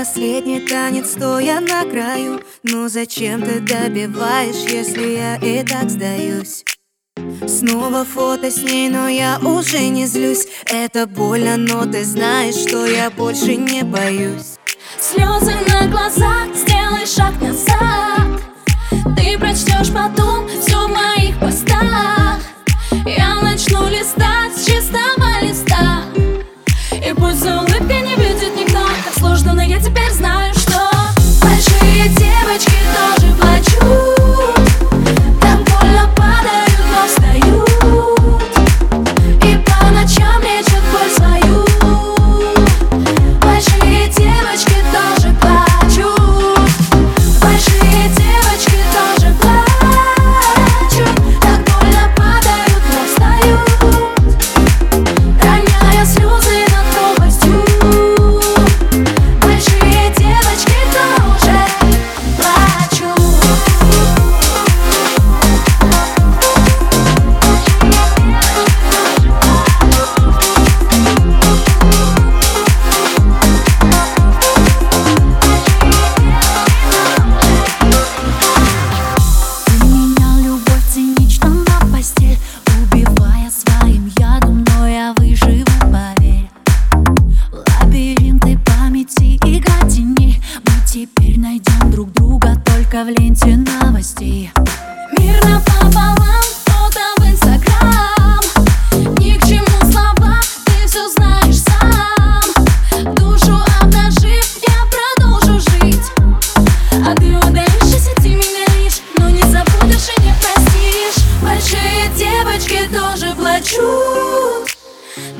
последний танец, стоя на краю. Но зачем ты добиваешь, если я и так сдаюсь? Снова фото с ней, но я уже не злюсь. Это больно, но ты знаешь, что я больше не боюсь. Слезы на глазах, сделай шаг назад. Ты прочтешь потом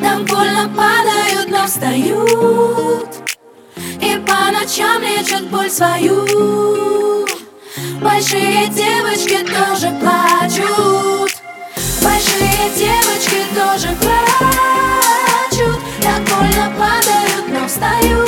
плачут Так больно падают, но встают. И по ночам лечат боль свою. Большие девочки тоже плачут. Большие девочки тоже плачут. Так больно падают, но встают